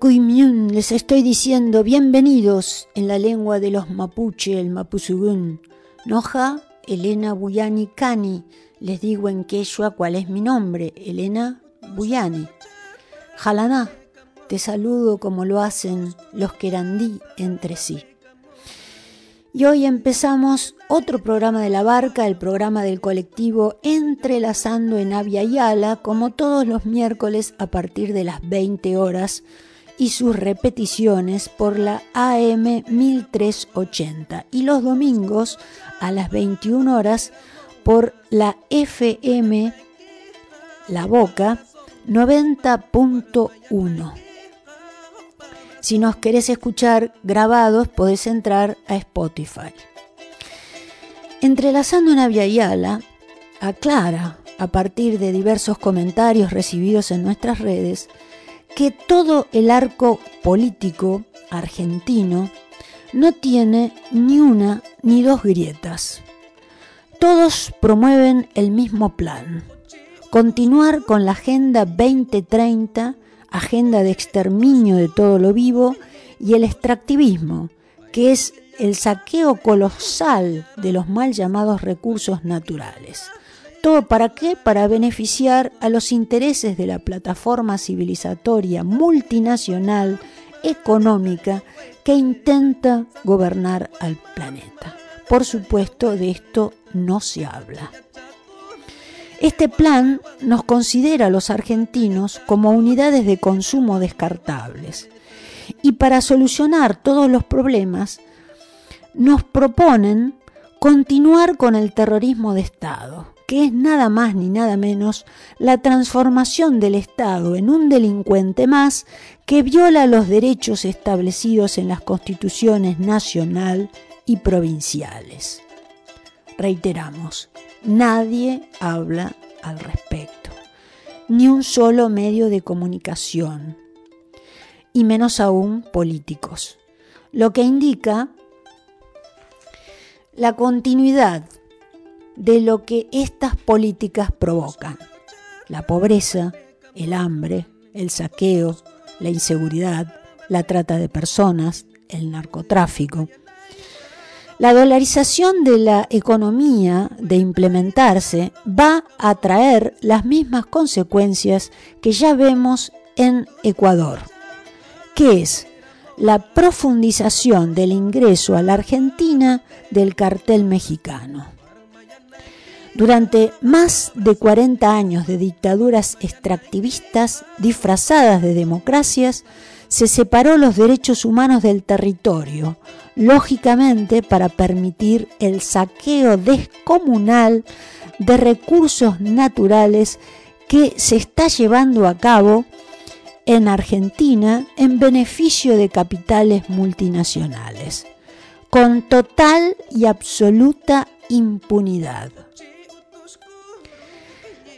Les estoy diciendo bienvenidos en la lengua de los mapuche, el mapuzugún. Noja, Elena Buyani Cani, les digo en quechua cuál es mi nombre, Elena Buyani. Jalaná, te saludo como lo hacen los querandí entre sí. Y hoy empezamos otro programa de la barca, el programa del colectivo Entrelazando en Avia Yala, como todos los miércoles a partir de las 20 horas y sus repeticiones por la AM 1380 y los domingos a las 21 horas por la FM La Boca 90.1. Si nos querés escuchar grabados, podés entrar a Spotify. Entrelazando una Yala, aclara, a partir de diversos comentarios recibidos en nuestras redes, que todo el arco político argentino no tiene ni una ni dos grietas. Todos promueven el mismo plan, continuar con la Agenda 2030 agenda de exterminio de todo lo vivo, y el extractivismo, que es el saqueo colosal de los mal llamados recursos naturales. ¿Todo para qué? Para beneficiar a los intereses de la plataforma civilizatoria multinacional económica que intenta gobernar al planeta. Por supuesto, de esto no se habla. Este plan nos considera a los argentinos como unidades de consumo descartables y para solucionar todos los problemas nos proponen continuar con el terrorismo de Estado, que es nada más ni nada menos la transformación del Estado en un delincuente más que viola los derechos establecidos en las constituciones nacional y provinciales. Reiteramos, Nadie habla al respecto, ni un solo medio de comunicación, y menos aún políticos, lo que indica la continuidad de lo que estas políticas provocan, la pobreza, el hambre, el saqueo, la inseguridad, la trata de personas, el narcotráfico, la dolarización de la economía de implementarse va a traer las mismas consecuencias que ya vemos en Ecuador, que es la profundización del ingreso a la Argentina del cartel mexicano. Durante más de 40 años de dictaduras extractivistas disfrazadas de democracias, se separó los derechos humanos del territorio, lógicamente para permitir el saqueo descomunal de recursos naturales que se está llevando a cabo en Argentina en beneficio de capitales multinacionales, con total y absoluta impunidad.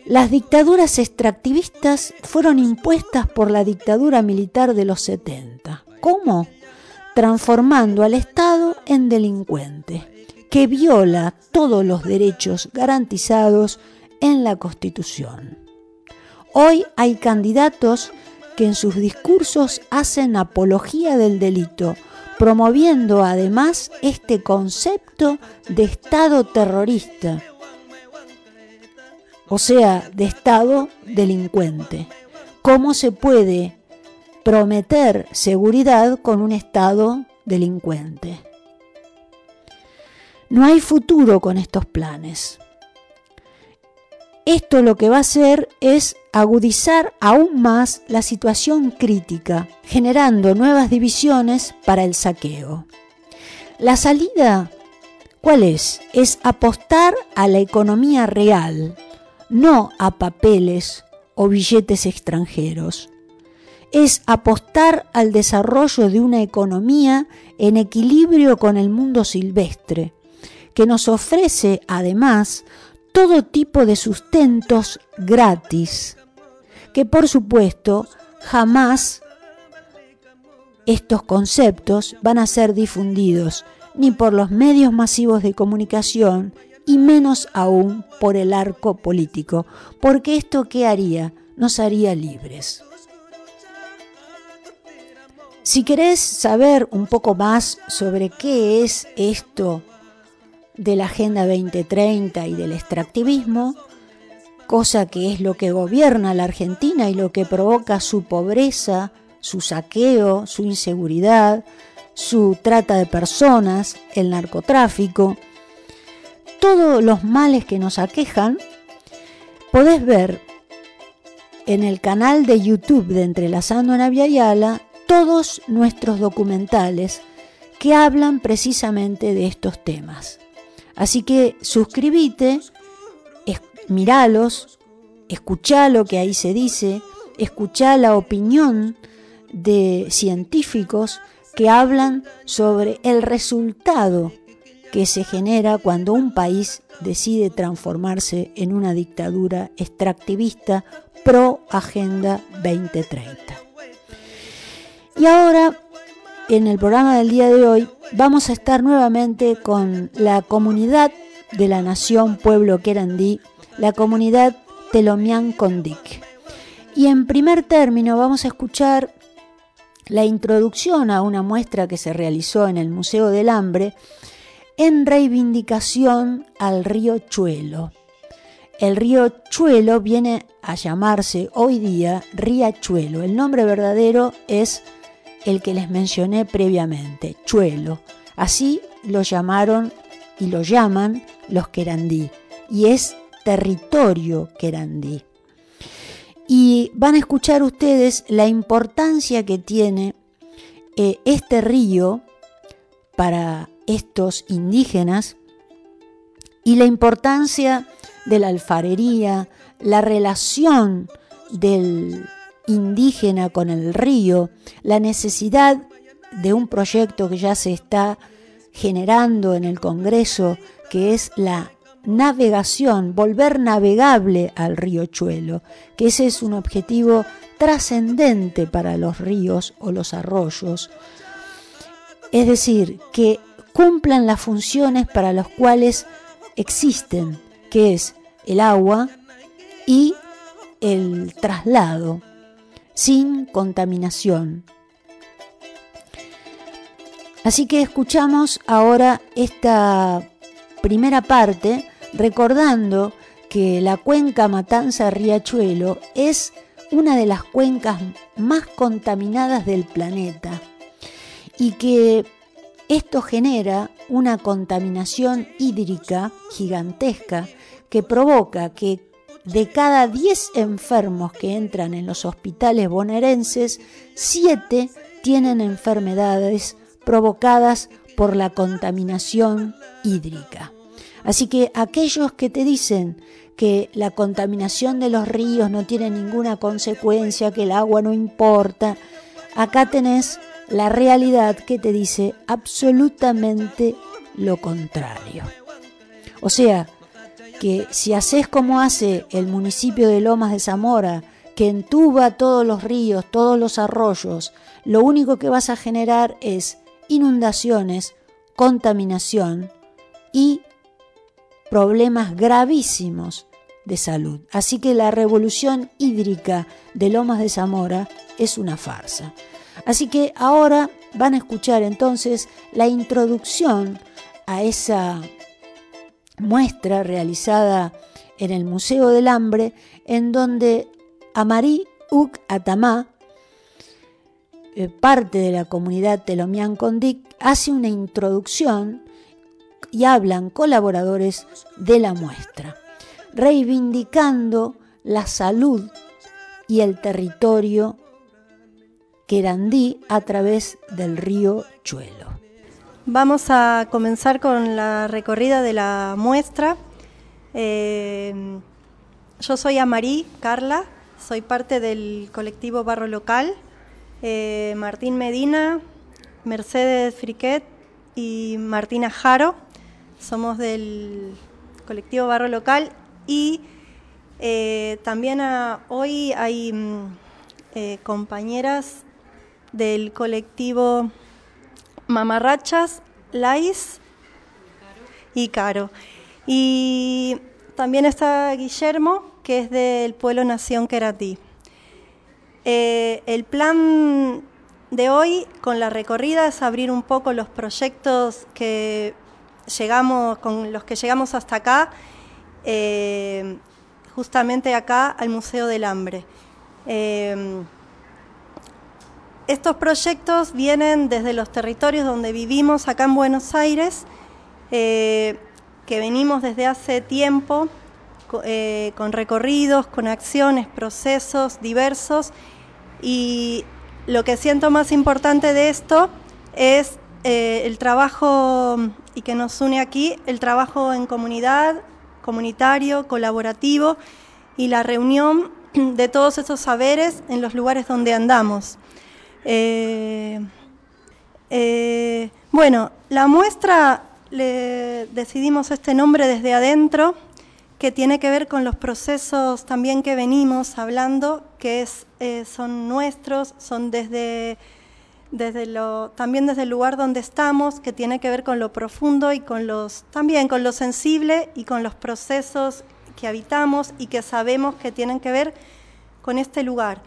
Las dictaduras extractivistas fueron impuestas por la dictadura militar de los 70. ¿Cómo? Transformando al Estado en delincuente, que viola todos los derechos garantizados en la Constitución. Hoy hay candidatos que en sus discursos hacen apología del delito, promoviendo además este concepto de Estado terrorista, o sea, de Estado delincuente. ¿Cómo se puede prometer seguridad con un Estado delincuente? No hay futuro con estos planes. Esto lo que va a hacer es agudizar aún más la situación crítica, generando nuevas divisiones para el saqueo. La salida, ¿cuál es? Es apostar a la economía real, no a papeles o billetes extranjeros. Es apostar al desarrollo de una economía en equilibrio con el mundo silvestre, que nos ofrece además todo tipo de sustentos gratis, que por supuesto jamás estos conceptos van a ser difundidos ni por los medios masivos de comunicación y menos aún por el arco político, porque esto qué haría? Nos haría libres. Si querés saber un poco más sobre qué es esto de la Agenda 2030 y del extractivismo, cosa que es lo que gobierna la Argentina y lo que provoca su pobreza, su saqueo, su inseguridad, su trata de personas, el narcotráfico, todos los males que nos aquejan, podés ver en el canal de YouTube de Entrelazando Navia y Ala todos nuestros documentales que hablan precisamente de estos temas. Así que suscríbete, miralos, escucha lo que ahí se dice, escucha la opinión de científicos que hablan sobre el resultado que se genera cuando un país decide transformarse en una dictadura extractivista pro Agenda 2030. Y ahora en el programa del día de hoy vamos a estar nuevamente con la comunidad de la nación Pueblo Querandí, la comunidad Telomian Condic. Y en primer término vamos a escuchar la introducción a una muestra que se realizó en el Museo del Hambre en reivindicación al río Chuelo. El río Chuelo viene a llamarse hoy día Riachuelo. El nombre verdadero es el que les mencioné previamente, Chuelo. Así lo llamaron y lo llaman los querandí, y es territorio querandí. Y van a escuchar ustedes la importancia que tiene eh, este río para estos indígenas y la importancia de la alfarería, la relación del indígena con el río, la necesidad de un proyecto que ya se está generando en el Congreso, que es la navegación, volver navegable al río Chuelo, que ese es un objetivo trascendente para los ríos o los arroyos. Es decir, que cumplan las funciones para las cuales existen, que es el agua y el traslado sin contaminación. Así que escuchamos ahora esta primera parte recordando que la cuenca Matanza-Riachuelo es una de las cuencas más contaminadas del planeta y que esto genera una contaminación hídrica gigantesca que provoca que de cada 10 enfermos que entran en los hospitales bonaerenses, 7 tienen enfermedades provocadas por la contaminación hídrica. Así que aquellos que te dicen que la contaminación de los ríos no tiene ninguna consecuencia, que el agua no importa, acá tenés la realidad que te dice absolutamente lo contrario. O sea, que si haces como hace el municipio de Lomas de Zamora, que entuba todos los ríos, todos los arroyos, lo único que vas a generar es inundaciones, contaminación y problemas gravísimos de salud. Así que la revolución hídrica de Lomas de Zamora es una farsa. Así que ahora van a escuchar entonces la introducción a esa muestra realizada en el Museo del Hambre, en donde Amarí Uk Atamá, eh, parte de la comunidad Telomian Condic, hace una introducción y hablan colaboradores de la muestra, reivindicando la salud y el territorio querandí a través del río Chuelo. Vamos a comenzar con la recorrida de la muestra. Eh, yo soy Amarí Carla, soy parte del colectivo Barro Local. Eh, Martín Medina, Mercedes Friquet y Martina Jaro somos del colectivo Barro Local y eh, también hoy hay mm, compañeras del colectivo Mamarrachas, Lais y Caro. Y también está Guillermo, que es del pueblo Nación Queratí. Eh, el plan de hoy con la recorrida es abrir un poco los proyectos que llegamos, con los que llegamos hasta acá, eh, justamente acá al Museo del Hambre. Eh, estos proyectos vienen desde los territorios donde vivimos acá en Buenos Aires, eh, que venimos desde hace tiempo eh, con recorridos, con acciones, procesos diversos y lo que siento más importante de esto es eh, el trabajo y que nos une aquí, el trabajo en comunidad, comunitario, colaborativo y la reunión de todos esos saberes en los lugares donde andamos. Eh, eh, bueno, la muestra le decidimos este nombre desde adentro, que tiene que ver con los procesos también que venimos hablando, que es, eh, son nuestros, son desde, desde lo, también desde el lugar donde estamos, que tiene que ver con lo profundo y con los, también con lo sensible y con los procesos que habitamos y que sabemos que tienen que ver con este lugar.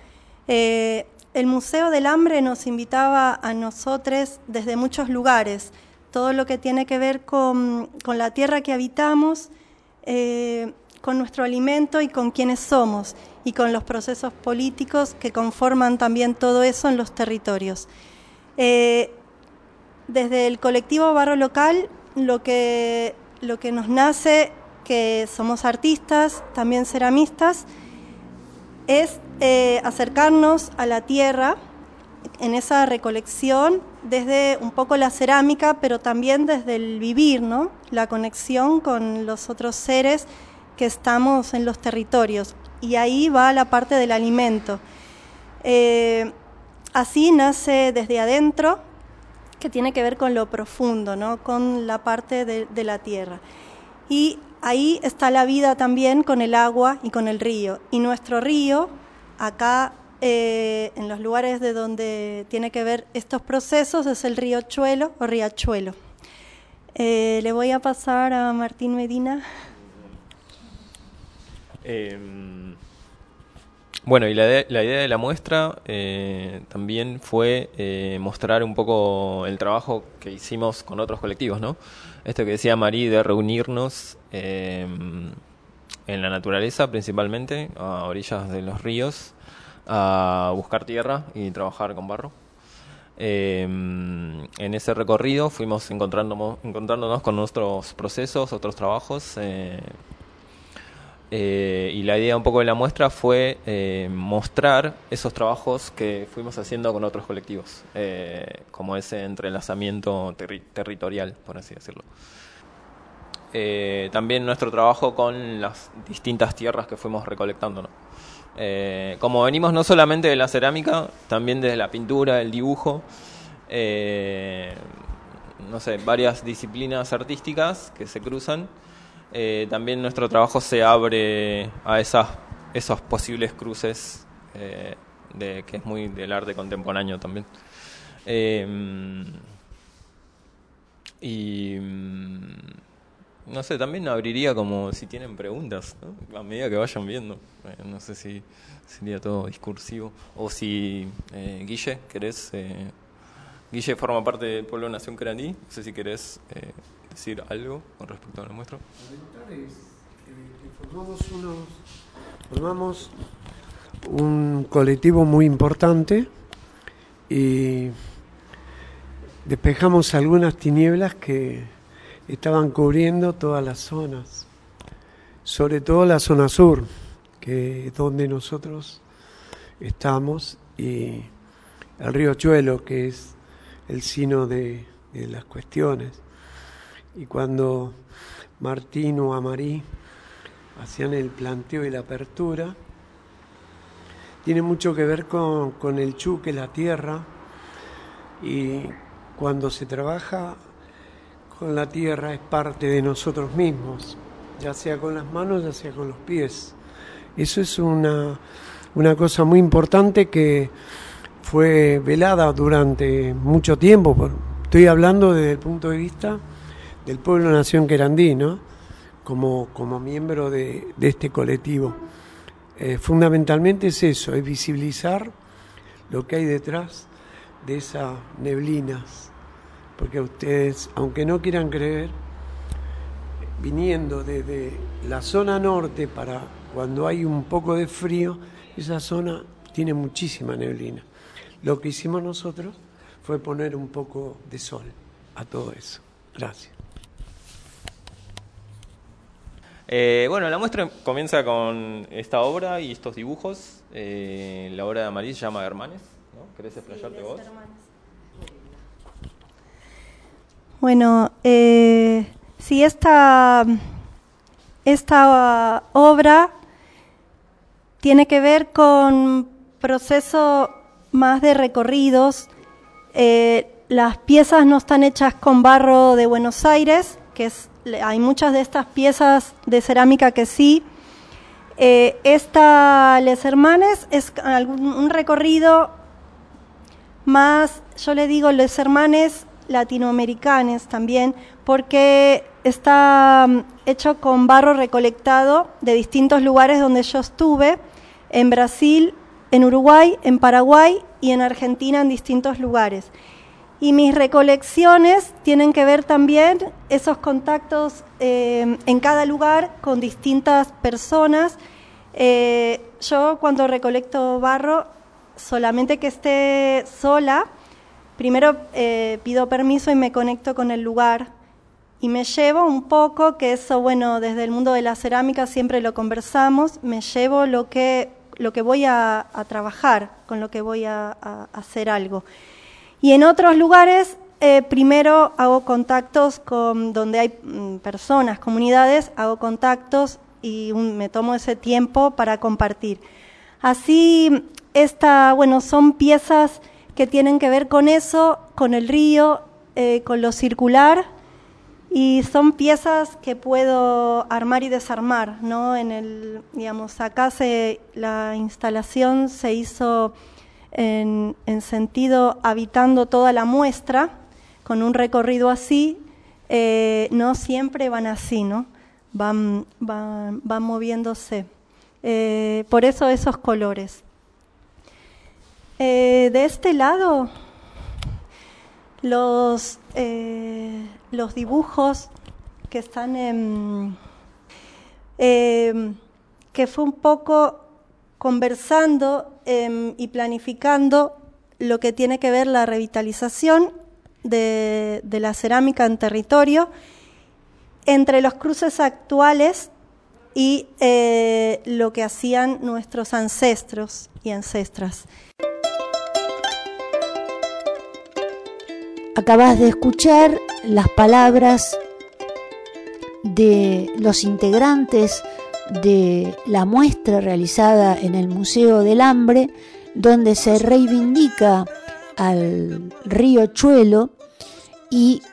El Museo del Hambre nos invitaba a nosotros desde muchos lugares, todo lo que tiene que ver con, la tierra que habitamos, eh, con nuestro alimento y con quienes somos, y con los procesos políticos que conforman también todo eso en los territorios. Eh, desde el colectivo Barro Local, lo que, lo que nos nace, que somos artistas, también ceramistas, es eh, acercarnos a la tierra en esa recolección desde un poco la cerámica, pero también desde el vivir, ¿no? La conexión con los otros seres que estamos en los territorios. Y ahí va la parte del alimento. Eh, así nace desde adentro, que tiene que ver con lo profundo, ¿no? Con la parte de, de la tierra. Y ahí está la vida también con el agua y con el río. Y nuestro río, acá eh, en los lugares de donde tiene que ver estos procesos, es el río Chuelo o Riachuelo. Eh, le voy a pasar a Martín Medina. Em, bueno, y la, idea de la muestra eh, también fue mostrar un poco el trabajo que hicimos con otros colectivos, ¿no? esto que decía Marí de reunirnos em, en la naturaleza principalmente, a orillas de los ríos, a buscar tierra y trabajar con barro. Em, en ese recorrido fuimos encontrándonos, con nuestros procesos, otros trabajos. Eh, eh, y la idea un poco de la muestra fue eh, mostrar esos trabajos que fuimos haciendo con otros colectivos, eh, como ese entrelazamiento territorial, por así decirlo. También nuestro trabajo con las distintas tierras que fuimos recolectando. como venimos no solamente de la cerámica, también desde la pintura, el dibujo, no sé, varias disciplinas artísticas que se cruzan. Eh, también nuestro trabajo se abre a esas, esos posibles cruces eh, de, que es muy del arte contemporáneo también. Y mm, no sé, también abriría como si tienen preguntas, a medida que vayan viendo. Eh, no sé si sería todo discursivo. O si, Guille, querés Guille forma parte del pueblo Nación Querandí. No sé si querés eh, decir algo con respecto a la muestra. formamos, formamos un colectivo muy importante y despejamos algunas tinieblas que estaban cubriendo todas las zonas, sobre todo la zona sur, que es donde nosotros estamos, y el río Chuelo, que es el sino de, las cuestiones. Y cuando Martín o Amarí hacían el planteo y la apertura, tiene mucho que ver con, con el chuque, la tierra, y cuando se trabaja con la tierra es parte de nosotros mismos, ya sea con las manos, ya sea con los pies. Eso es una, una cosa muy importante que fue velada durante mucho tiempo. Estoy hablando desde el punto de vista del pueblo nación querandí, ¿no? como, como miembro de, este colectivo. Eh, fundamentalmente es eso, es visibilizar lo que hay detrás de esas neblinas. Porque ustedes, aunque no quieran creer, viniendo desde la zona norte para cuando hay un poco de frío, esa zona tiene muchísima neblina. Lo que hicimos nosotros fue poner un poco de sol a todo eso. Gracias. Eh, bueno, la muestra comienza con esta obra y estos dibujos. Eh, la obra de Amarí se llama Hermanes. ¿no? ¿Querés explayarte vos? Bueno, eh, si esta, esta obra tiene que ver con proceso más de recorridos. Eh, las piezas no están hechas con barro de Buenos Aires, que es, hay muchas de estas piezas de cerámica que sí. Eh, esta Les Hermanes es un recorrido más, yo le digo Les Hermanes latinoamericanos también, porque está mm, hecho con barro recolectado de distintos lugares donde yo estuve, en Brasil, en Uruguay, en Paraguay y en Argentina en distintos lugares. Y mis recolecciones tienen que ver también esos contactos eh, en cada lugar con distintas personas. Eh, yo cuando recolecto barro, solamente que esté sola, primero eh, pido permiso y me conecto con el lugar y me llevo un poco, que eso, bueno, desde el mundo de la cerámica siempre lo conversamos, me llevo lo que lo que voy a, trabajar, con lo que voy a, hacer algo. Y en otros lugares, eh, primero hago contactos con donde hay mm, personas, comunidades, hago contactos y me tomo ese tiempo para compartir. Así, esta, bueno, son piezas que tienen que ver con eso, con el río, eh, con lo circular, y son piezas que puedo armar y desarmar, ¿no? En el, digamos, acá se, la instalación se hizo en, sentido habitando toda la muestra, con un recorrido así, eh, no siempre van así, ¿no? Van, van, van moviéndose. Eh, por eso esos colores. Eh, de este lado, los los dibujos que están en... Em, que fue un poco conversando em, y planificando lo que tiene que ver la revitalización de, la cerámica en territorio entre los cruces actuales y eh, lo que hacían nuestros ancestros y ancestras. Acabas de escuchar las palabras de los integrantes de la muestra realizada en el Museo del Hambre, donde se reivindica al río Chuelo y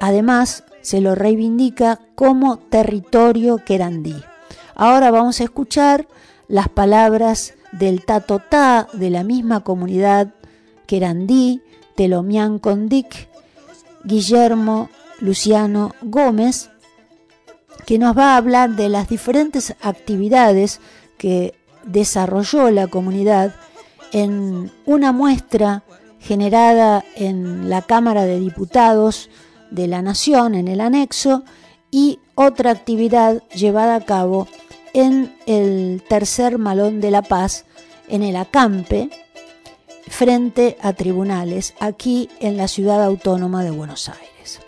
además se lo reivindica como territorio querandí. Ahora vamos a escuchar las palabras del Tatotá de la misma comunidad querandí, Telomian Condic, Guillermo Luciano Gómez, que nos va a hablar de las diferentes actividades que desarrolló la comunidad en una muestra generada en la Cámara de Diputados de la Nación, en el anexo, y otra actividad llevada a cabo en el tercer Malón de la Paz, en el Acampe, frente a tribunales, aquí en la ciudad autónoma de Buenos Aires.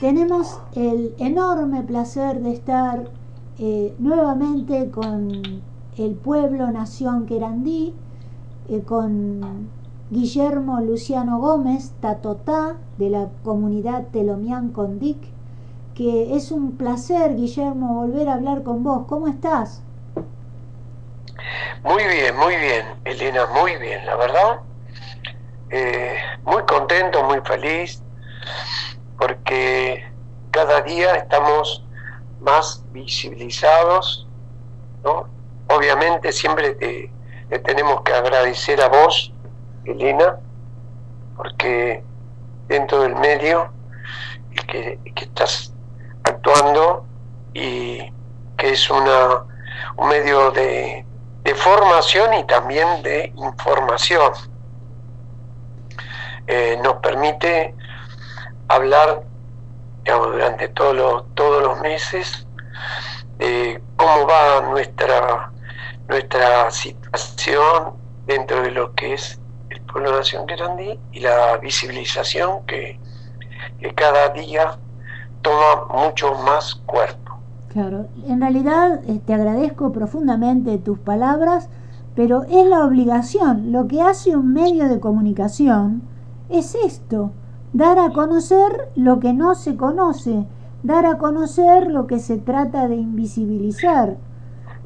Tenemos el enorme placer de estar eh, nuevamente con el pueblo Nación Querandí, eh, con Guillermo Luciano Gómez, Tatotá, de la comunidad Telomián Condic, que es un placer, Guillermo, volver a hablar con vos. ¿Cómo estás? Muy bien, muy bien, Elena, muy bien, la verdad. Eh, muy contento, muy feliz, porque cada día estamos más visibilizados, ¿no? Obviamente siempre te, tenemos que agradecer a vos, Elena, porque dentro del medio que, que estás actuando y que es una, un medio de, de formación y también de información. Eh, nos permite hablar durante todos los, meses de cómo va nuestra, nuestra situación dentro de lo que es el pueblo nación grande y la visibilización que, que cada día toma mucho más cuerpo. Claro, en realidad eh, te agradezco profundamente tus palabras, pero es la obligación, lo que hace un medio de comunicación es esto, dar a conocer lo que no se conoce, dar a conocer lo que se trata de invisibilizar.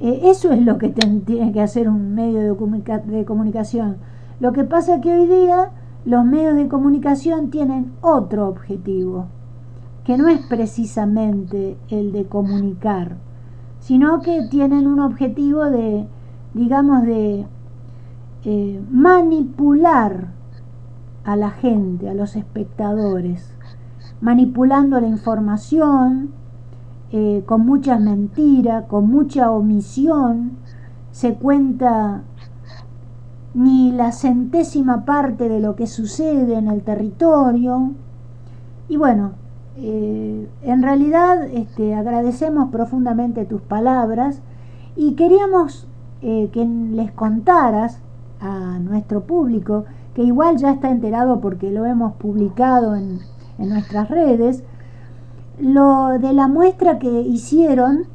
Eh, eso es lo que tiene que hacer un medio de, de comunicación. Lo que pasa es que hoy día los medios de comunicación tienen otro objetivo, que no es precisamente el de comunicar, sino que tienen un objetivo de, digamos, de eh, manipular a la gente, a los espectadores, manipulando la información, eh, con muchas mentiras, con mucha omisión, se cuenta ni la centésima parte de lo que sucede en el territorio. Y bueno, eh, en realidad este, agradecemos profundamente tus palabras y queríamos eh, que les contaras a nuestro público que igual ya está enterado porque lo hemos publicado en, nuestras redes, lo de la muestra que hicieron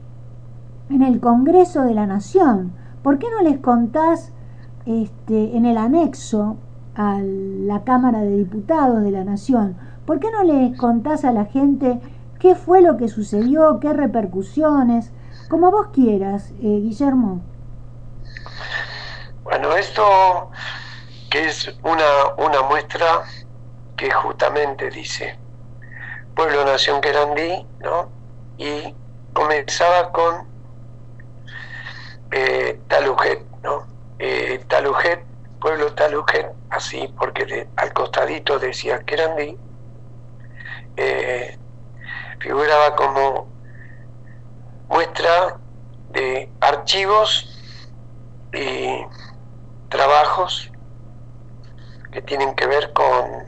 en el Congreso de la Nación. ¿Por qué no les contás este, en el anexo a la Cámara de Diputados de la Nación? ¿Por qué no les contás a la gente qué fue lo que sucedió, qué repercusiones? Como vos quieras, eh, Guillermo. Bueno, esto que es una, una muestra que justamente dice Pueblo Nación Querandí, ¿no? Y comenzaba con eh, Talujet, ¿no? Eh, pueblo Talujet, así porque al costadito decía Querandí, eh, figuraba como muestra de archivos y trabajos que tienen que ver con,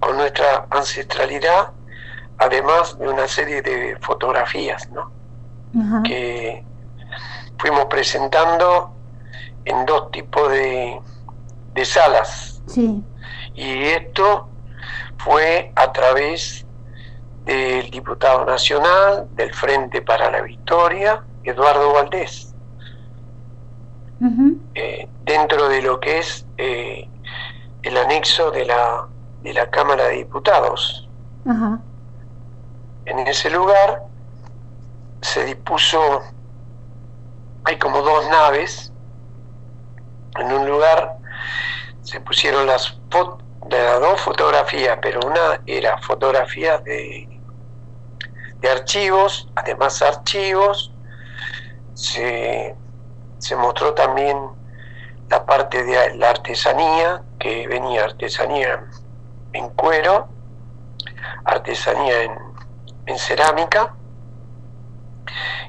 con nuestra ancestralidad, además de una serie de fotografías ¿no? que fuimos presentando en dos tipos de, de salas. Y esto fue a través del diputado nacional del Frente para la Victoria, Eduardo Valdés. Eh, dentro de lo que es eh, el anexo de la, de la Cámara de Diputados. En ese lugar se dispuso, hay como dos naves, en un lugar se pusieron las, de las dos fotografías, pero una era fotografía de, de archivos, además archivos, se, se mostró también la parte de la artesanía, que venía artesanía en cuero, artesanía en, cerámica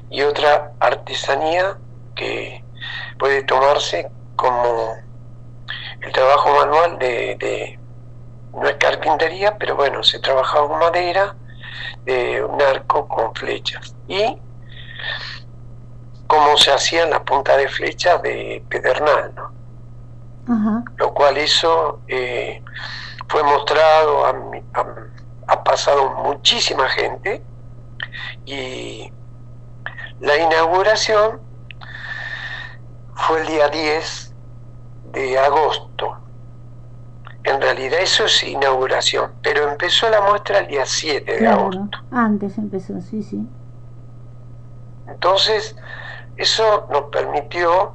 y otra artesanía que puede tomarse como el trabajo manual de, no es carpintería, pero bueno, se trabajaba con madera, de un arco con flechas. Y cómo se hacían las puntas de flecha de pedernal, ¿no? Lo cual eso eh, fue mostrado, ha, pasado muchísima gente y la inauguración fue el día 10 de agosto. En realidad eso es inauguración, pero empezó la muestra el día 7 de agosto. Antes empezó, sí, sí. Entonces, eso nos permitió,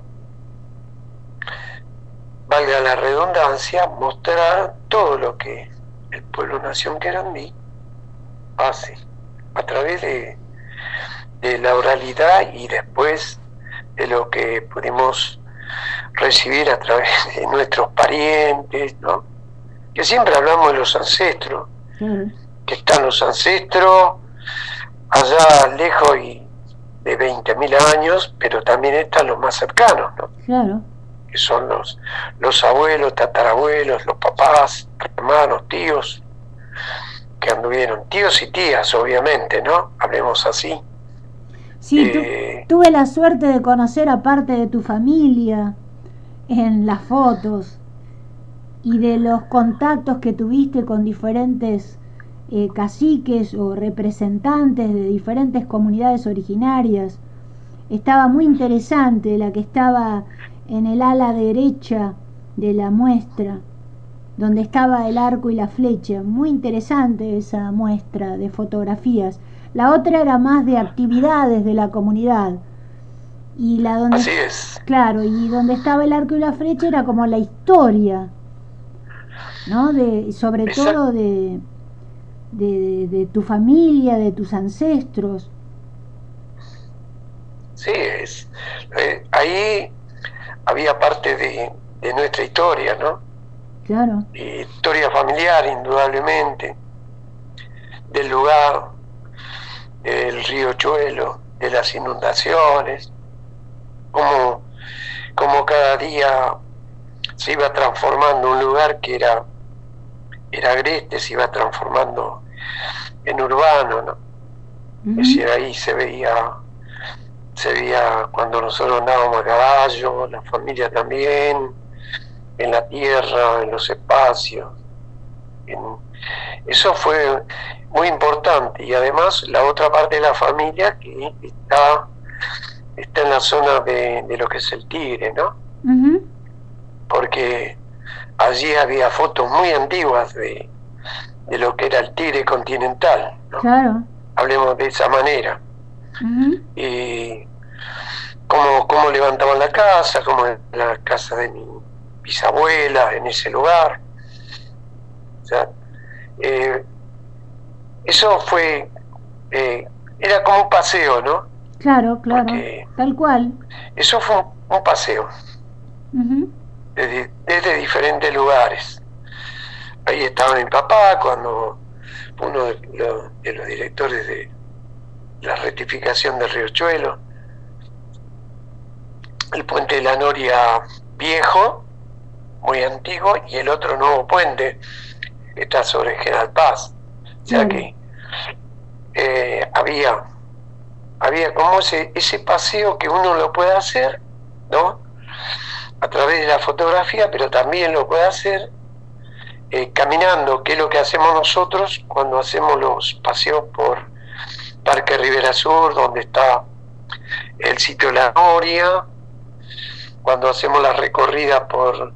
valga la redundancia, mostrar todo lo que el pueblo nación querandí hace a través de, de la oralidad y después de lo que pudimos recibir a través de nuestros parientes, ¿no? Que siempre hablamos de los ancestros, que están los ancestros allá lejos y de 20.000 años, pero también están los más cercanos, ¿no? Claro. Que son los, los abuelos, tatarabuelos, los papás, hermanos, tíos, que anduvieron, tíos y tías, obviamente, ¿no? Hablemos así. Sí, eh, tuve la suerte de conocer a parte de tu familia en las fotos y de los contactos que tuviste con diferentes eh, caciques o representantes de diferentes comunidades originarias. Estaba muy interesante la que estaba en el ala derecha de la muestra, donde estaba el arco y la flecha. Muy interesante esa muestra de fotografías. La otra era más de actividades de la comunidad. Y la donde, Así es. Claro, y donde estaba el arco y la flecha era como la historia, ¿no? De, sobre todo de, de, tu familia, de tus ancestros. Sí, es, eh, ahí había parte de, nuestra historia, ¿no? Claro. Historia familiar, indudablemente, del lugar, del río Chuelo, de las inundaciones, como, como cada día se iba transformando un lugar que era era agreste, se iba transformando en urbano, ¿no? Es decir, ahí se veía, se veía cuando nosotros andábamos a caballo, la familia también, en la tierra, en los espacios. eso fue muy importante. Y además la otra parte de la familia que está, está en la zona de, lo que es el Tigre, ¿no? Porque allí había fotos muy antiguas de, lo que era el tigre continental. Claro. Hablemos de esa manera. Y cómo, cómo levantaban la casa, como la casa de mi bisabuela en ese lugar. O sea, eh, eso fue, eh, era como un paseo, ¿no? Claro, claro, tal cual. Eso fue un, paseo desde, diferentes lugares. Ahí estaba mi papá cuando uno de los, directores de la rectificación del río Chuelo, el puente de la Noria viejo, muy antiguo, y el otro nuevo puente está sobre General Paz. O sea que eh, había, había como ese, ese paseo que uno lo puede hacer, ¿no? A través de la fotografía, pero también lo puede hacer eh, caminando, que es lo que hacemos nosotros cuando hacemos los paseos por Parque Rivera Sur, donde está el sitio La Noria, cuando hacemos la recorrida por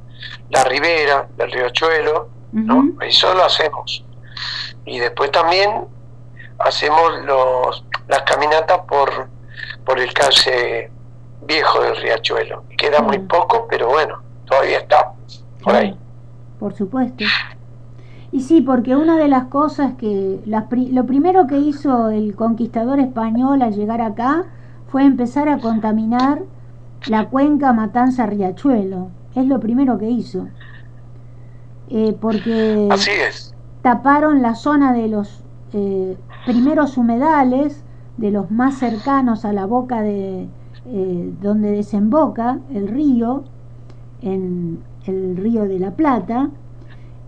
la ribera del río Chuelo, ¿no? eso lo hacemos. Y después también hacemos los, las caminatas por, por el cauce viejo del riachuelo. Queda muy poco, pero bueno, todavía está por ahí. Por supuesto. Y sí, porque una de las cosas que lo primero que hizo el conquistador español al llegar acá fue empezar a contaminar la cuenca Matanza-Riachuelo. Es lo primero que hizo. Eh, porque Así es. taparon la zona de los eh, primeros humedales, de los más cercanos a la boca de, eh, donde desemboca el río en, el río de la Plata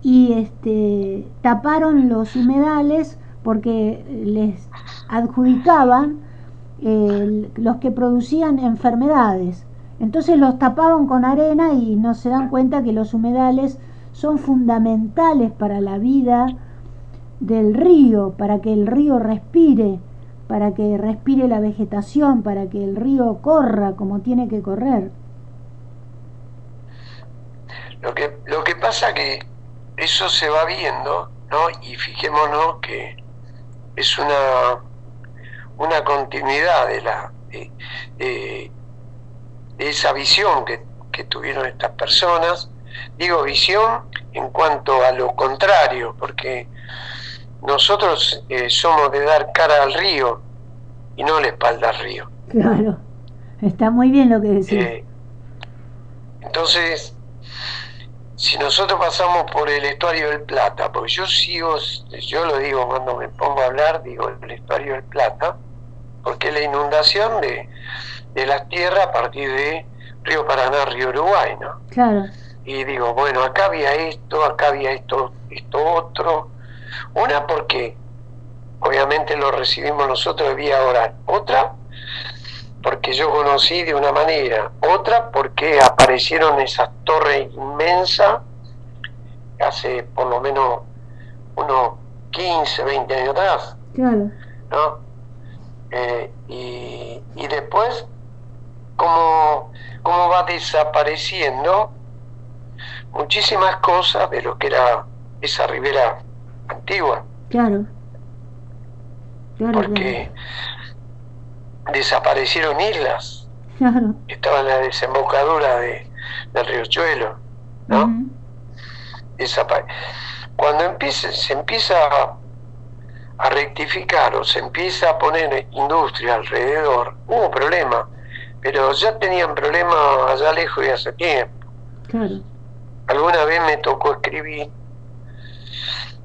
y este, taparon los humedales porque les adjudicaban los que producían enfermedades. Entonces los tapaban con arena y no se dan cuenta que los humedales son fundamentales para la vida del río, para que el río respire, para que respire la vegetación, para que el río corra como tiene que correr. Lo que, lo que pasa que eso se va viendo, ¿no? Y fijémonos que es una, una continuidad de, la, de, esa visión que, tuvieron estas personas. Digo visión en cuanto a lo contrario, porque nosotros eh, somos de dar cara al río y no la espalda al río. Claro, está muy bien lo que decís. Eh, entonces, si nosotros pasamos por el estuario del Plata, porque yo sigo, yo lo digo cuando me pongo a hablar, digo el estuario del Plata, porque es la inundación de, de las tierras a partir de Río Paraná, Río Uruguay, ¿no? Claro. Y digo, bueno, acá había esto, acá había esto, esto otro. Una porque obviamente lo recibimos nosotros de vía oral. Otra porque yo conocí de una manera, otra porque aparecieron esas torres inmensas hace por lo menos unos 15, 20 años atrás. Claro. ¿no? Eh, y, y, después, cómo, cómo va desapareciendo muchísimas cosas de lo que era esa ribera antigua. Claro. claro Porque desaparecieron islas. Claro. Estaba en la desembocadura de, del río Chuelo, ¿no? Cuando empieza, se empieza a, rectificar o se empieza a poner industria alrededor, hubo problema, pero ya tenían problemas allá lejos y hace tiempo. Claro. Alguna vez me tocó escribir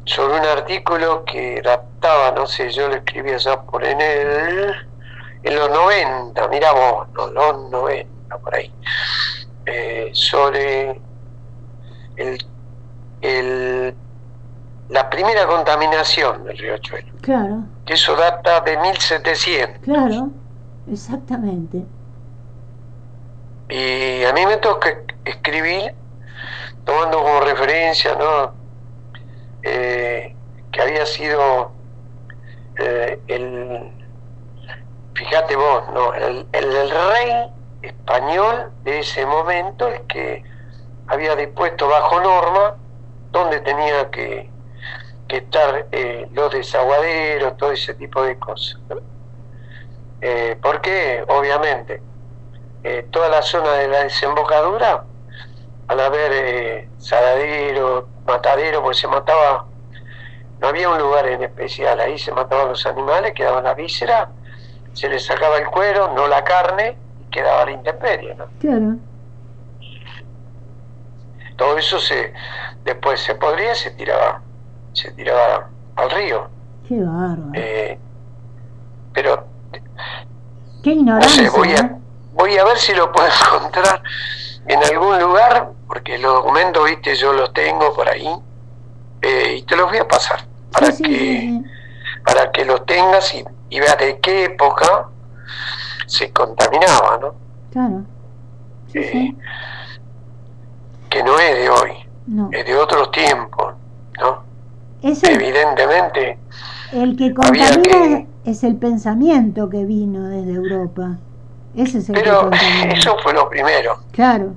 sobre un artículo que adaptaba, no sé, yo lo escribí allá por en el en los 90, mira vos, no, los 90 por ahí, eh, sobre el, el, la primera contaminación del río Chuelo. Claro. Que eso data de 1700. Claro, exactamente. Y a mí me toca escribir, tomando como referencia, ¿no? Eh, que había sido eh, el fíjate vos, ¿no? El, el, rey español de ese momento, el que había dispuesto bajo norma donde tenía que, estar eh, los desaguaderos, todo ese tipo de cosas. Eh, porque, obviamente, toda la zona de la desembocadura, al haber eh, saladero, matadero, pues se mataba, no había un lugar en especial, ahí se mataban los animales, quedaban la víscera se le sacaba el cuero, no la carne, y quedaba la intemperie, ¿no? Claro. Todo eso se después se podría se tiraba se tiraba al río. Qué bárbaro. Eh, pero qué ignorancia. voy a voy a ver si lo puedo encontrar en algún lugar, porque los documentos, viste, yo los tengo por ahí eh, y te los voy a pasar para que para que los tengas y y vea de qué época se contaminaba, ¿no? Claro. Eh, que no es de hoy, es de otros tiempos, ¿no? Evidentemente. El que contamina es el pensamiento que vino desde Europa. Ese es el Pero eso fue lo primero. Claro,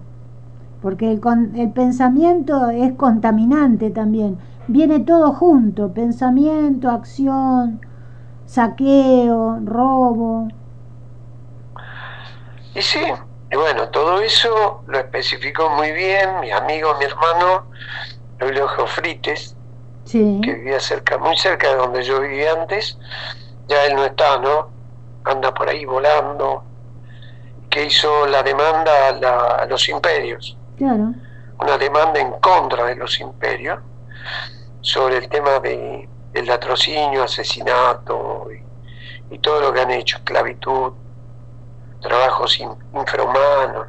porque el, el pensamiento es contaminante también. Viene todo junto, pensamiento, acción, saqueo, robo. Y sí, y bueno, todo eso lo especificó muy bien mi amigo, mi hermano, Julio Frites, sí. que vivía cerca, muy cerca de donde yo vivía antes. Ya él no está, ¿no? Anda por ahí volando, que hizo la demanda a, a los imperios. Claro. Una demanda en contra de los imperios sobre el tema de el latrocinio, asesinato y, todo lo que han hecho, esclavitud, trabajos infrahumanos.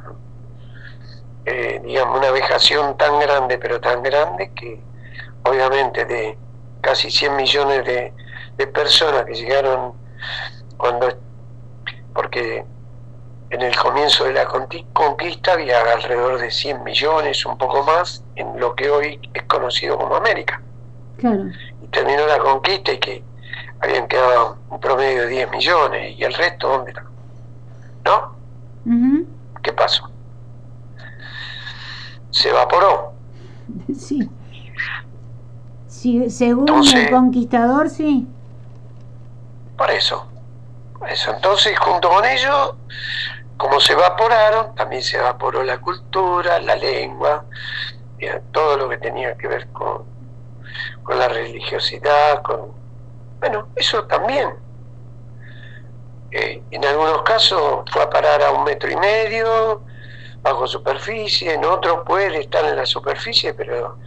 eh, digamos, una vejación tan grande, pero tan grande que obviamente de casi 100 millones de, de personas que llegaron cuando, porque en el comienzo de la conquista había alrededor de 100 millones, un poco más, en lo que hoy es conocido como América. Y terminó la conquista y que habían quedado un promedio de 10 millones y el resto, ¿dónde está? ¿No? ¿Qué pasó? Se evaporó. Sí. sí según el conquistador, sí. Por eso. Por eso. Entonces, junto con ellos, como se evaporaron, también se evaporó la cultura, la lengua, todo lo que tenía que ver con, con la religiosidad, con... Bueno, eso también. Eh, en algunos casos fue a parar a un metro y medio, bajo superficie, en otros puede estar en la superficie, pero,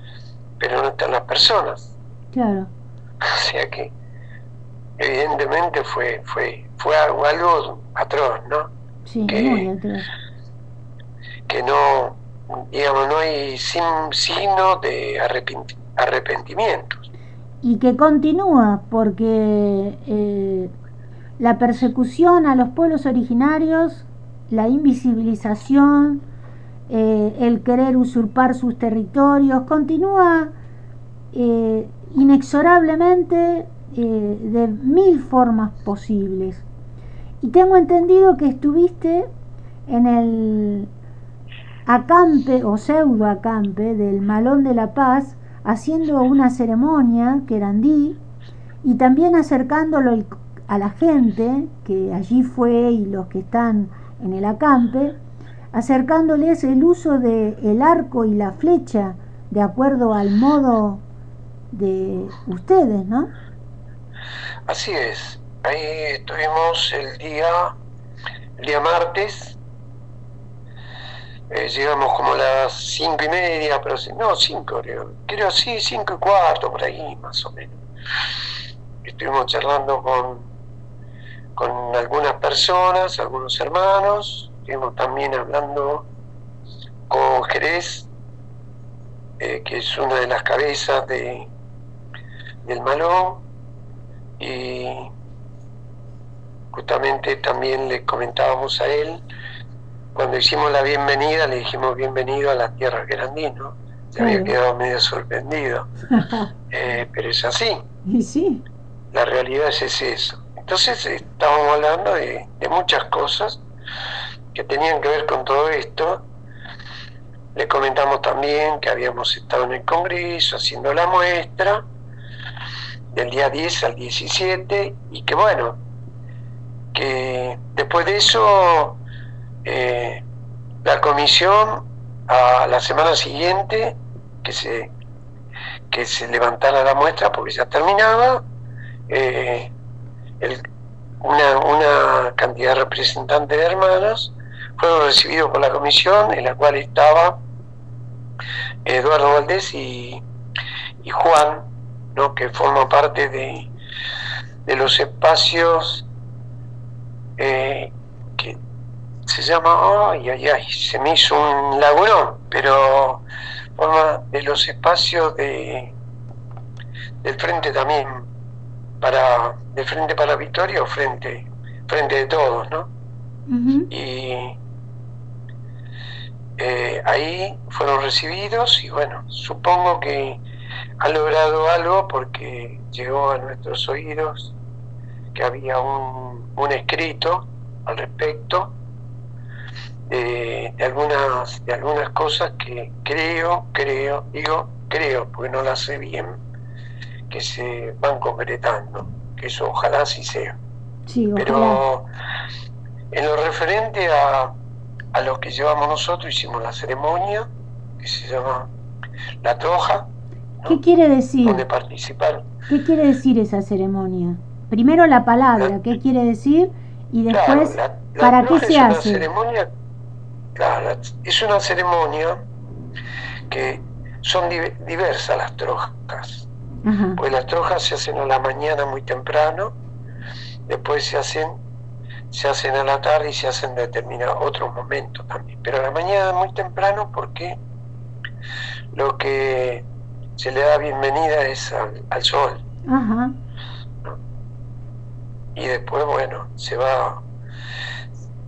pero no están las personas. Claro. O sea que evidentemente fue, fue, fue algo, algo atroz, ¿no? Sí, que, no, digamos, no hay signo de arrepentimiento. Y que continúa, porque eh, la persecución a los pueblos originarios, la invisibilización, eh, el querer usurpar sus territorios, continúa eh, inexorablemente eh, de mil formas posibles. Y tengo entendido que estuviste en el acampe o pseudo acampe del Malón de la Paz haciendo una ceremonia que querandí y también acercándolo a la gente que allí fue y los que están en el acampe, acercándoles el uso del el arco y la flecha de acuerdo al modo de ustedes, ¿no? Así es. Ahí estuvimos el día, el día martes. Eh, llegamos como a las cinco y media, pero no, cinco creo. Creo sí, cinco y cuarto, por ahí más o menos. Estuvimos charlando con, con algunas personas, algunos hermanos. Estuvimos también hablando con Jerez, eh, que es una de las cabezas de, del Malón y justamente también le comentábamos a él, cuando hicimos la bienvenida, le dijimos bienvenido a la tierra querandino. Se había quedado medio sorprendido. Eh, pero es así. Y sí. La realidad es, eso. Entonces estábamos hablando de, de muchas cosas que tenían que ver con todo esto. Le comentamos también que habíamos estado en el Congreso haciendo la muestra del día 10 al 17 y que bueno, que después de eso eh, la comisión a la semana siguiente que se que se levantara la muestra porque ya terminaba eh, una, una cantidad de representantes de hermanas fueron recibidos por la comisión en la cual estaba Eduardo Valdés y, y Juan ¿no? que forma parte de, de los espacios eh, que se llama, ay, ay, ay, se me hizo un lagunón, pero forma de los espacios de del frente también para de frente para Victoria o frente frente de todos, ¿no? Y eh, ahí fueron recibidos y bueno, supongo que ha logrado algo porque llegó a nuestros oídos que había un, escrito al respecto de, algunas de algunas cosas que creo, creo, digo creo, porque no las sé bien, que se van concretando, que eso ojalá sí sea. Pero en lo referente a, a lo que llevamos nosotros, hicimos la ceremonia, que se llama La Troja, ¿Qué quiere decir? Donde participaron. ¿Qué quiere decir esa ceremonia? Primero la palabra, ¿qué quiere decir? Y después, ¿para qué se hace? Ceremonia, claro, es una ceremonia que son diversas las trojas. Pues las trojas se hacen a la mañana muy temprano, después se hacen se hacen a la tarde y se hacen en determinados otros momentos también. Pero a la mañana muy temprano porque lo que se le da bienvenida es al, sol. Y después, bueno, se va,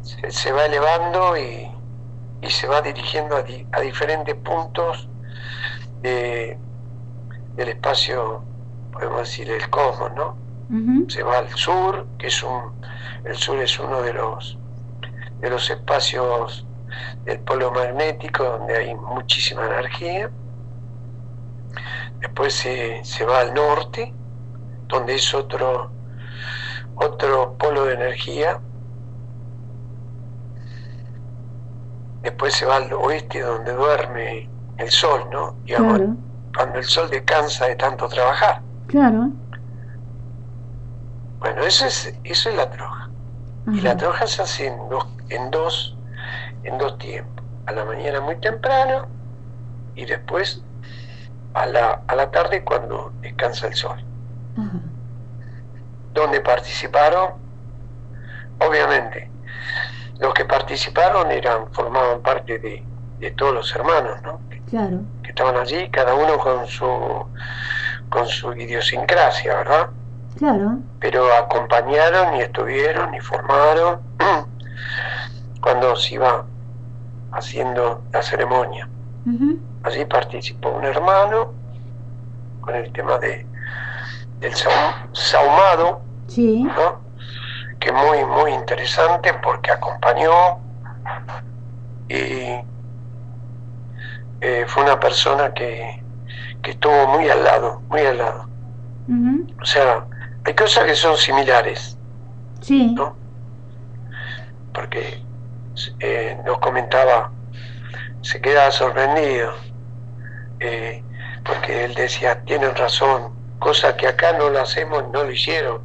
se, va elevando y, se va dirigiendo a, diferentes puntos del espacio, podemos decir, el cosmos, ¿no? Se va al sur, que es un, el sur es uno de los, de los espacios del polo magnético donde hay muchísima energía. Después se, se va al norte, donde es otro, otro polo de energía. Después se va al oeste, donde duerme el sol, ¿no? cuando el sol descansa de tanto trabajar. Claro. Bueno, eso es, eso es la troja. Y la troja se hace en dos, en dos, en dos tiempos. A la mañana muy temprano y después a la, a la tarde cuando descansa el sol. Donde participaron, obviamente, los que participaron eran, formaban parte de, de todos los hermanos, ¿no? Claro. Que estaban allí, cada uno con su con su idiosincrasia, ¿verdad? Pero acompañaron y estuvieron y formaron cuando se iba haciendo la ceremonia. Allí participó un hermano con el tema de del saumado, sí. que muy, muy interesante porque acompañó y eh, fue una persona que, que estuvo muy al lado, muy al lado. O sea, hay cosas que son similares. Sí. ¿no? Porque eh, nos comentaba, se quedaba sorprendido, eh, porque él decía, tienen razón, cosa que acá no lo hacemos, no lo hicieron.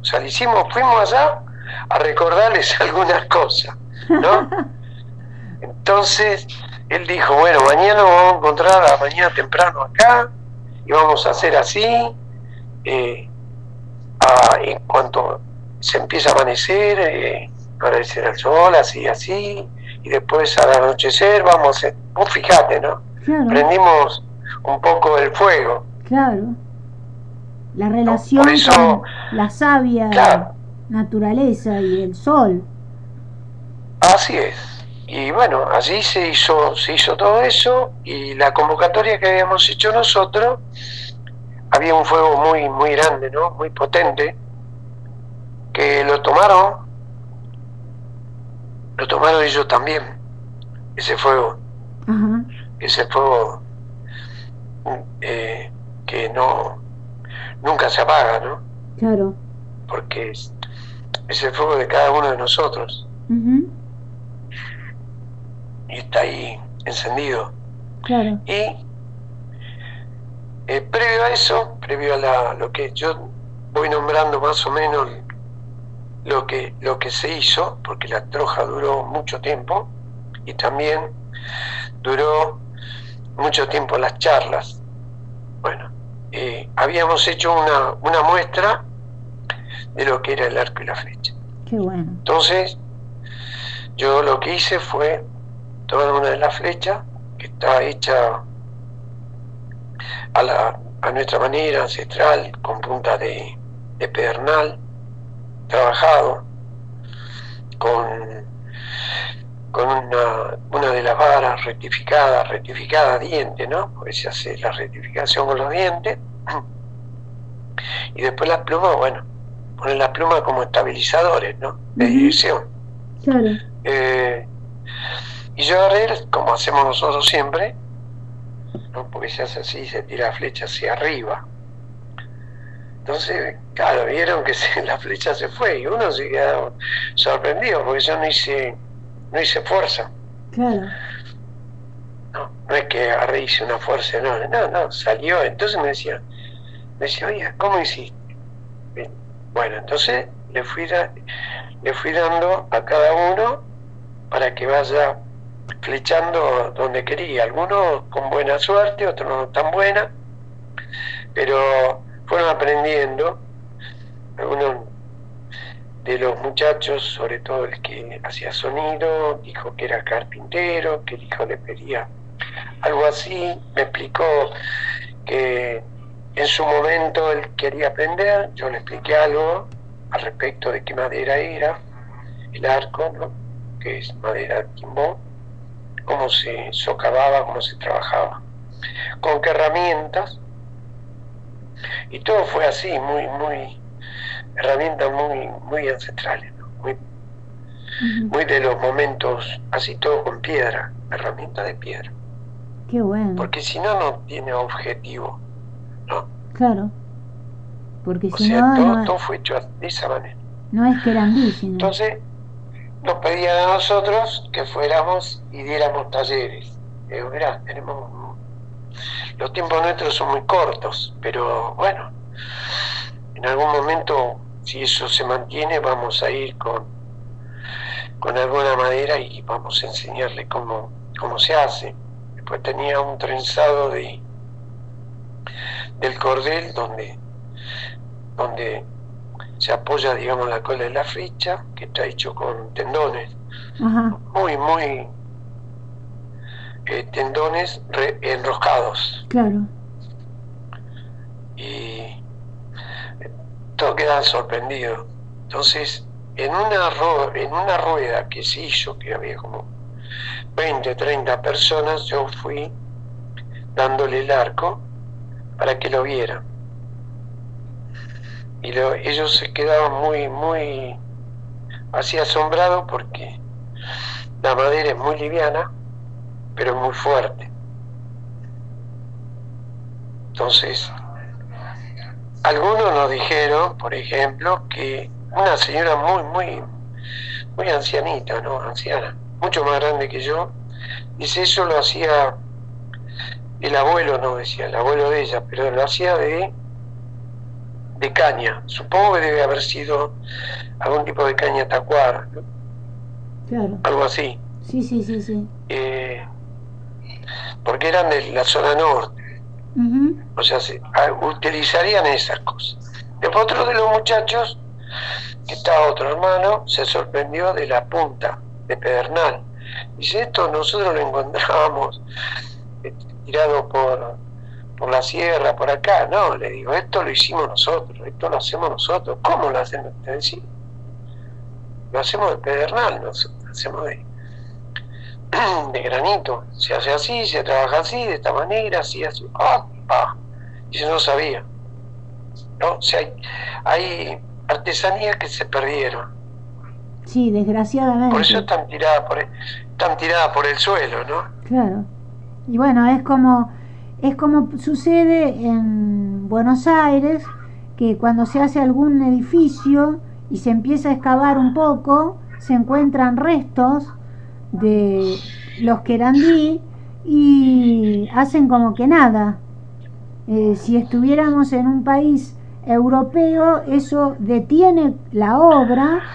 O sea, lo hicimos, fuimos allá a recordarles algunas cosas, ¿no? Entonces, él dijo, bueno, mañana vamos a encontrar a mañana temprano acá y vamos a hacer así. Eh, en cuanto se empieza a amanecer, eh, aparecer el sol, así, así, y después al anochecer vamos a hacer, vos fíjate, ¿no? Prendimos un poco el fuego. Claro. La relación con la sabia naturaleza y el sol. Así es. Y bueno, allí se hizo, se hizo todo eso y la convocatoria que habíamos hecho nosotros había un fuego muy, muy grande, ¿no? Muy potente, que lo tomaron, lo tomaron ellos también, ese fuego, ese fuego eh, que no, nunca se apaga, ¿no? Claro. Porque es, el fuego de cada uno de nosotros. Y está ahí encendido. Claro. Y eh, previo a eso, previo a lo que yo voy nombrando más o menos lo que, lo que se hizo, porque la troja duró mucho tiempo y también duró mucho tiempo las charlas. Bueno, eh, habíamos hecho una, una muestra de lo que era el arco y la flecha. Qué bueno. Entonces, yo lo que hice fue tomar una de las flechas, que está hecha a, la, a nuestra manera ancestral, con punta de, pedernal, trabajado, con, con una, una de las varas rectificadas, rectificada diente, ¿no? Porque se hace la rectificación con los dientes. Y después las plumas, bueno, ponen las plumas como estabilizadores, ¿no? De dirección. Eh, y yo agarré, como hacemos nosotros siempre, porque se hace así, se tira la flecha hacia arriba. Entonces, claro, vieron que la flecha se fue y uno se quedó sorprendido porque yo no hice, no hice fuerza. Claro. No, no es que agarré hice una fuerza, no, no, no, salió. Entonces me decía, me decía, oye, ¿cómo hiciste? Bueno, entonces le fui, le fui dando a cada uno para que vaya flechando donde quería, algunos con buena suerte, otros no tan buena, pero fueron aprendiendo, algunos de los muchachos, sobre todo el que hacía sonido, dijo que era carpintero, que el hijo le pedía algo así, me explicó que en su momento él quería aprender, yo le expliqué algo al respecto de qué madera era, el arco, que es madera timbó, cómo se socavaba, cómo se trabajaba, con qué herramientas, y todo fue así, muy, muy, herramientas muy, muy ancestrales, muy, muy de los momentos, así todo con piedra, herramientas de piedra. Qué bueno. Porque si no, no tiene objetivo, ¿no? Claro. Porque O si sea, no, todo, no, todo fue hecho de esa manera. no es que eran sino Entonces, nos pedían a nosotros que fuéramos y diéramos talleres. Digo, mirá, tenemos. Los tiempos nuestros son muy cortos, pero bueno, en algún momento, si eso se mantiene, vamos a ir con, con alguna madera y vamos a enseñarle cómo, cómo se hace. Después tenía un trenzado de del cordel donde, donde se apoya, digamos, la cola de la flecha, que está hecho con tendones, muy, muy eh, tendones re- enroscados. claro. Y todos quedan sorprendidos. Entonces, en una, rueda que se hizo, que había como 20, 30 personas, yo fui dándole el arco para que lo vieran. Y lo- ellos se quedaban muy, muy así asombrados porque la madera es muy liviana, pero muy fuerte. Entonces, algunos nos dijeron, por ejemplo, que una señora muy, muy, muy ancianita, ¿no? Anciana, mucho más grande que yo, dice eso lo hacía el abuelo, no decía, el abuelo de ella, pero lo hacía de, de caña. Supongo que debe haber sido algún tipo de caña tacuar, ¿no? Claro. algo así. Sí, sí, sí, sí. Eh, porque eran de la zona norte. O sea, se- a- utilizarían esas cosas. Después otro de los muchachos, que estaba otro hermano, se sorprendió de la punta de Pedernal. Dice, esto nosotros lo encontramos eh, tirado por, por la sierra, por acá. No, le digo, esto lo hicimos nosotros, esto lo hacemos nosotros. ¿Cómo lo hacen ustedes? Lo hacemos de Pedernal, nosotros lo hacemos de, de granito. Se hace así, se trabaja así, de esta manera, así, así. ¡Opa! Y yo no sabía. ¿no? O sea, hay, hay artesanías que se perdieron. Sí, desgraciadamente. Por eso están tiradas por están tiradas por el suelo, ¿no? Claro. Y bueno, es como es como sucede en Buenos Aires que cuando se hace algún edificio y se empieza a excavar un poco, se encuentran restos de los querandí y hacen como que nada. Eh, si estuviéramos en un país europeo, eso detiene la obra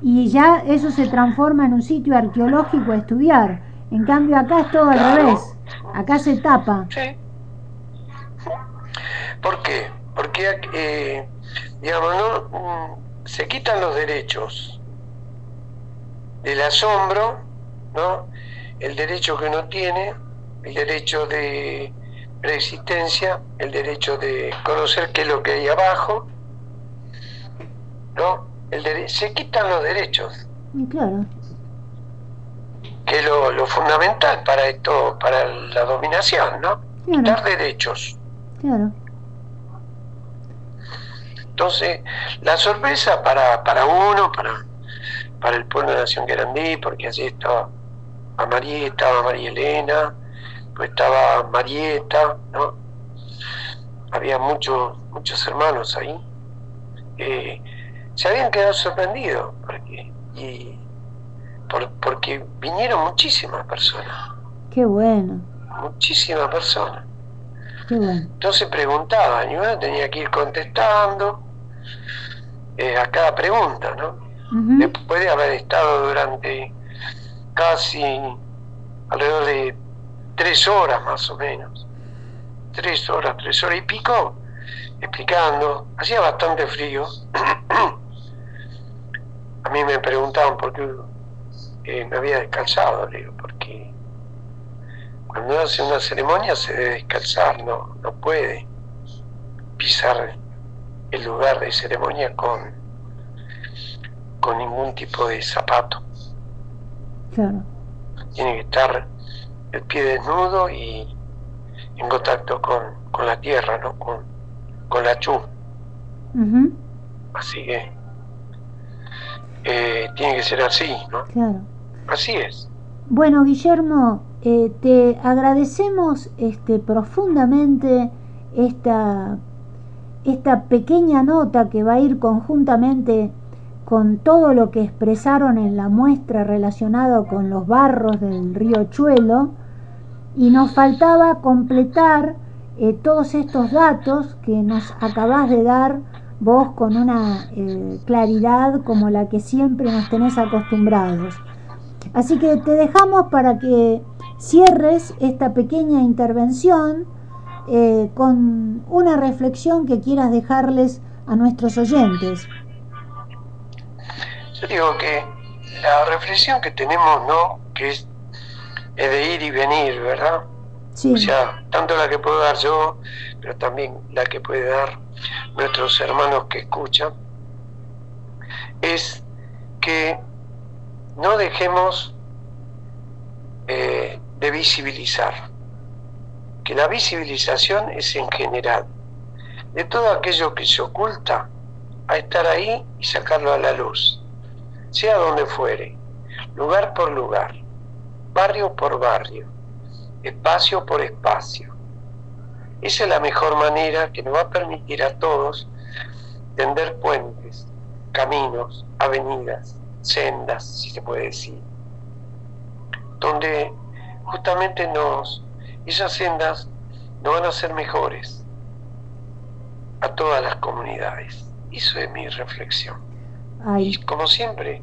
y ya eso se transforma en un sitio arqueológico a estudiar. En cambio acá es todo al Claro. revés. Acá se tapa. Sí. ¿Por qué? Porque, eh, digamos, no, Mm, se quitan los derechos del asombro, ¿no? El derecho que uno tiene, el derecho de preexistencia, el derecho de conocer qué es lo que hay abajo, ¿no? El dere- se quitan los derechos, claro, que es lo, lo fundamental para esto, para la dominación, ¿no? Claro. Quitar derechos. claro. Entonces, la sorpresa para, para uno, para, para el pueblo de Nación Querandí, porque allí estaba a María, estaba María Elena, pues estaba Marieta, ¿no? Había muchos, muchos hermanos ahí. Eh, se habían quedado sorprendidos, porque, y, por- porque vinieron muchísimas personas, Qué bueno, muchísimas personas. qué bueno. Entonces preguntaban y uno tenía que ir contestando eh, a cada pregunta, ¿no? Después de haber estado durante casi alrededor de tres horas más o menos, tres horas, tres horas y pico, explicando, hacía bastante frío, a mí me preguntaban por qué eh, me había descalzado, digo, porque cuando hace una ceremonia se debe descalzar, no, no puede pisar el lugar de ceremonia con, con ningún tipo de zapato. Claro. Tiene que estar el pie desnudo y en contacto con, con la tierra, ¿no? Con, con la chu. Así que eh, tiene que ser así, ¿no? Claro. Así es. Bueno, Guillermo, eh, te agradecemos este, profundamente esta, esta pequeña nota que va a ir conjuntamente con todo lo que expresaron en la muestra relacionado con los barros del río Chuelo y nos faltaba completar eh, todos estos datos que nos acabas de dar vos con una eh, claridad como la que siempre nos tenés acostumbrados. Así que te dejamos para que cierres esta pequeña intervención eh, con una reflexión que quieras dejarles a nuestros oyentes. Yo digo que la reflexión que tenemos, ¿no? Que es, es de ir y venir, ¿verdad? Sí. O sea, tanto la que puedo dar yo, pero también la que puede dar nuestros hermanos que escuchan, es que no dejemos eh, de visibilizar, que la visibilización es en general, de todo aquello que se oculta, a estar ahí y sacarlo a la luz, sea donde fuere, lugar por lugar, barrio por barrio, espacio por espacio. Esa es la mejor manera que nos va a permitir a todos tender puentes, caminos, avenidas, sendas, si se puede decir, donde justamente nos, esas sendas nos van a ser mejores a todas las comunidades. Eso es mi reflexión. Ay. Y como siempre,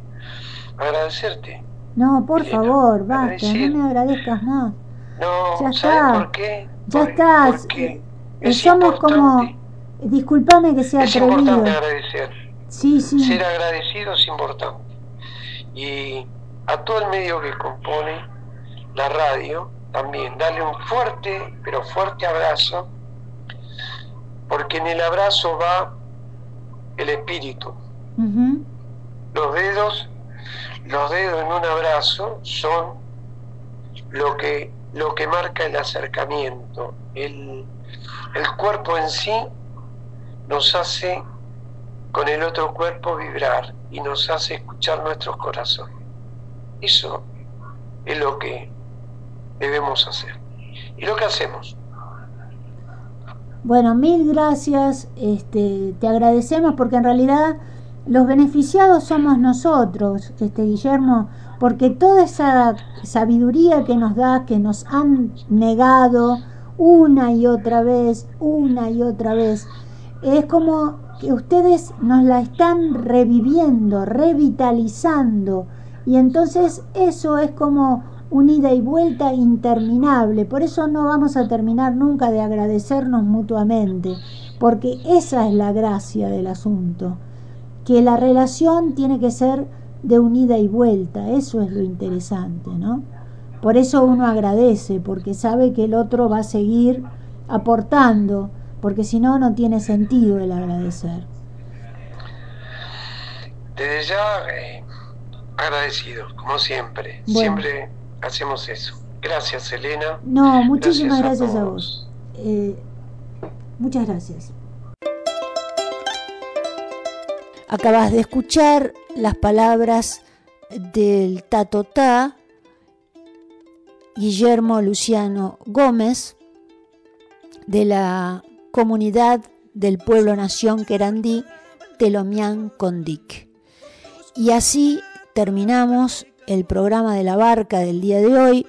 agradecerte. No, por Elena, favor, basta, agradecer. no me agradezcas más. No, Ya ¿sabes está. por qué? Ya Por- estás. Porque eh, es somos como. Disculpame que sea es atrevido. importante agradecer. Sí, sí. Ser agradecido es importante. Y a todo el medio que compone la radio, también darle un fuerte, pero fuerte abrazo, porque en el abrazo va el espíritu. Ujú. Los dedos, los dedos en un abrazo son lo que, lo que marca el acercamiento. El, el cuerpo en sí nos hace con el otro cuerpo vibrar y nos hace escuchar nuestros corazones. Eso es lo que debemos hacer. Y lo que hacemos. Bueno, mil gracias. Este, te agradecemos porque en realidad los beneficiados somos nosotros, este Guillermo, porque toda esa sabiduría que nos da, que nos han negado una y otra vez, una y otra vez, es como que ustedes nos la están reviviendo, revitalizando, y entonces eso es como un ida y vuelta interminable. Por eso no vamos a terminar nunca de agradecernos mutuamente, porque esa es la gracia del asunto, que la relación tiene que ser de un ida y vuelta, eso es lo interesante, ¿no? Por eso uno agradece, porque sabe que el otro va a seguir aportando, porque si no, no tiene sentido el agradecer. Desde ya, eh, agradecidos, como siempre. Bueno. Siempre hacemos eso. Gracias, Elena. No, muchísimas Gracias gracias, a vos. Eh, muchas gracias. Acabas de escuchar las palabras del Tatotá, Guillermo Luciano Gómez, de la comunidad del pueblo nación Querandí, Telomián Condic. Y así terminamos el programa de la barca del día de hoy,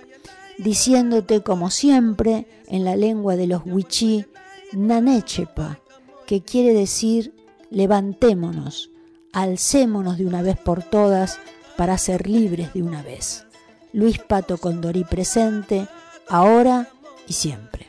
diciéndote como siempre en la lengua de los huichí, Nanechepa, que quiere decir levantémonos, alcémonos de una vez por todas para ser libres de una vez. Luis Pato Condorí presente, ahora y siempre.